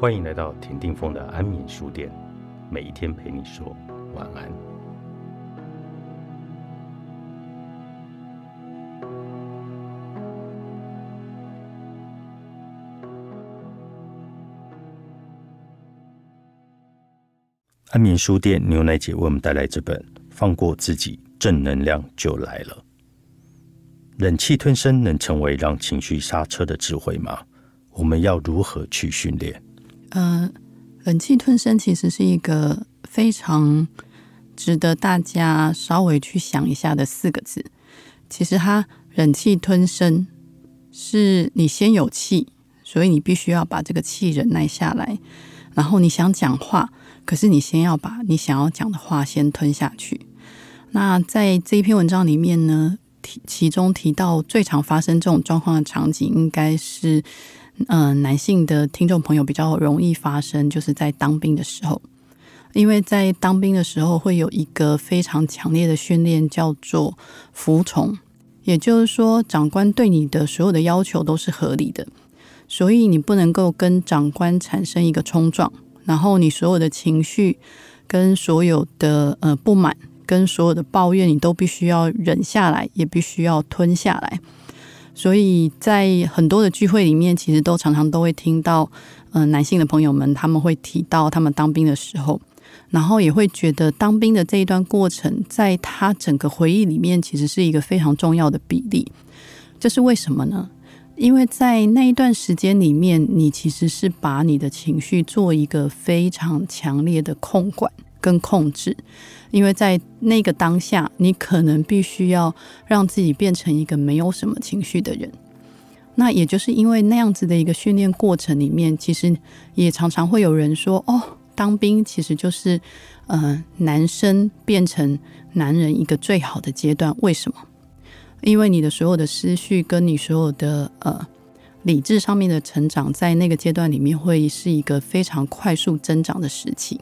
欢迎来到田定峰的安眠书店，每一天陪你说晚安。安眠书店牛奶姐为我们带来这本《放过自己，正能量就来了》。忍气吞声能成为让情绪刹车的智慧吗？我们要如何去训练？呃，忍气吞声其实是一个非常值得大家稍微去想一下的四个字。其实，它忍气吞声是你先有气，所以你必须要把这个气忍耐下来，然后你想讲话。可是你先要把你想要讲的话先吞下去。那在这一篇文章里面呢，提其中提到最常发生这种状况的场景，应该是嗯男性的听众朋友比较容易发生，就是在当兵的时候，因为在当兵的时候会有一个非常强烈的训练，叫做服从，也就是说长官对你的所有的要求都是合理的，所以你不能够跟长官产生一个冲撞。然后你所有的情绪，跟所有的呃不满，跟所有的抱怨，你都必须要忍下来，也必须要吞下来。所以在很多的聚会里面，其实都常常都会听到，嗯，男性的朋友们他们会提到他们当兵的时候，然后也会觉得当兵的这一段过程，在他整个回忆里面，其实是一个非常重要的比例。这是为什么呢？因为在那一段时间里面，你其实是把你的情绪做一个非常强烈的控管跟控制，因为在那个当下，你可能必须要让自己变成一个没有什么情绪的人。那也就是因为那样子的一个训练过程里面，其实也常常会有人说：“哦，当兵其实就是呃，男生变成男人一个最好的阶段。”为什么？因为你的所有的思绪跟你所有的呃理智上面的成长，在那个阶段里面会是一个非常快速增长的时期。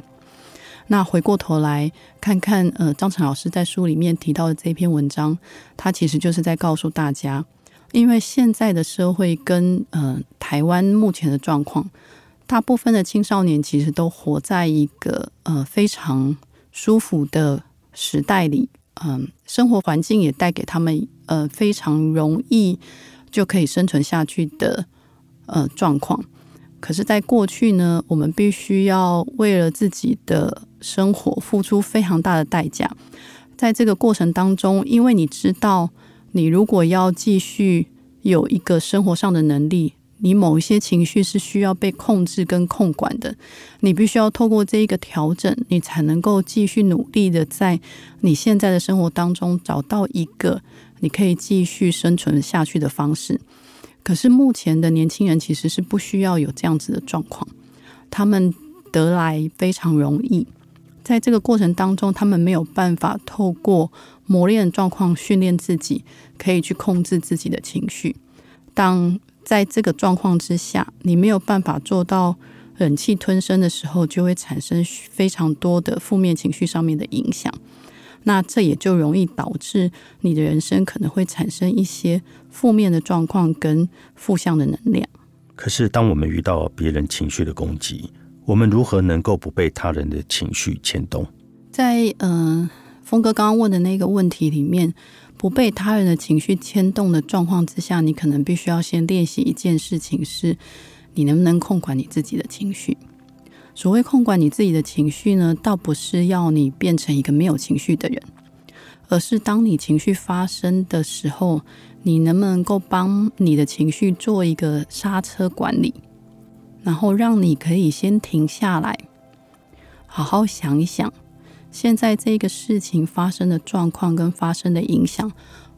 那回过头来看看，呃，张晨老师在书里面提到的这篇文章，他其实就是在告诉大家，因为现在的社会跟呃台湾目前的状况，大部分的青少年其实都活在一个呃非常舒服的时代里。嗯，生活环境也带给他们呃非常容易就可以生存下去的呃状况。可是，在过去呢，我们必须要为了自己的生活付出非常大的代价。在这个过程当中，因为你知道，你如果要继续有一个生活上的能力。你某一些情绪是需要被控制跟控管的，你必须要透过这一个调整，你才能够继续努力的在你现在的生活当中找到一个你可以继续生存下去的方式。可是目前的年轻人其实是不需要有这样子的状况，他们得来非常容易，在这个过程当中，他们没有办法透过磨练状况训练自己，可以去控制自己的情绪。当在这个状况之下，你没有办法做到忍气吞声的时候，就会产生非常多的负面情绪上面的影响。那这也就容易导致你的人生可能会产生一些负面的状况跟负向的能量。可是，当我们遇到别人情绪的攻击，我们如何能够不被他人的情绪牵动？在嗯，峰哥刚刚问的那个问题里面。不被他人的情绪牵动的状况之下，你可能必须要先练习一件事情：是你能不能控管你自己的情绪。所谓控管你自己的情绪呢，倒不是要你变成一个没有情绪的人，而是当你情绪发生的时候，你能不能够帮你的情绪做一个刹车管理，然后让你可以先停下来，好好想一想。现在这个事情发生的状况跟发生的影响，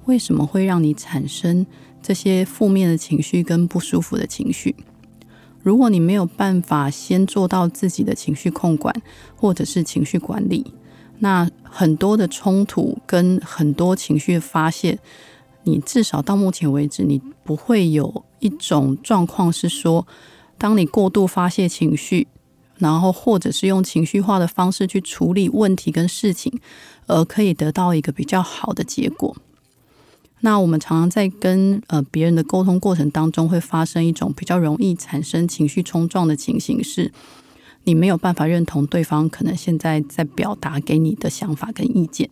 为什么会让你产生这些负面的情绪跟不舒服的情绪？如果你没有办法先做到自己的情绪控管或者是情绪管理，那很多的冲突跟很多情绪发泄，你至少到目前为止，你不会有一种状况是说，当你过度发泄情绪。然后，或者是用情绪化的方式去处理问题跟事情，而可以得到一个比较好的结果。那我们常常在跟呃别人的沟通过程当中，会发生一种比较容易产生情绪冲撞的情形，是你没有办法认同对方可能现在在表达给你的想法跟意见，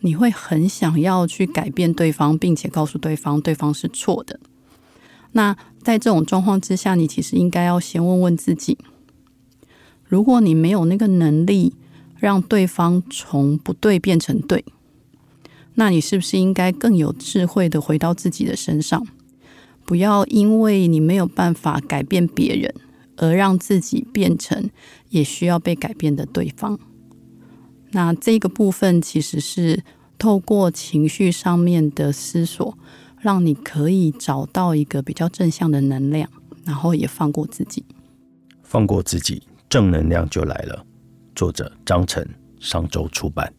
你会很想要去改变对方，并且告诉对方对方是错的。那在这种状况之下，你其实应该要先问问自己：如果你没有那个能力让对方从不对变成对，那你是不是应该更有智慧的回到自己的身上？不要因为你没有办法改变别人，而让自己变成也需要被改变的对方。那这个部分其实是透过情绪上面的思索，让你可以找到一个比较正向的能量，然后也放过自己。放过自己，正能量就来了。作者张晨，商周出版。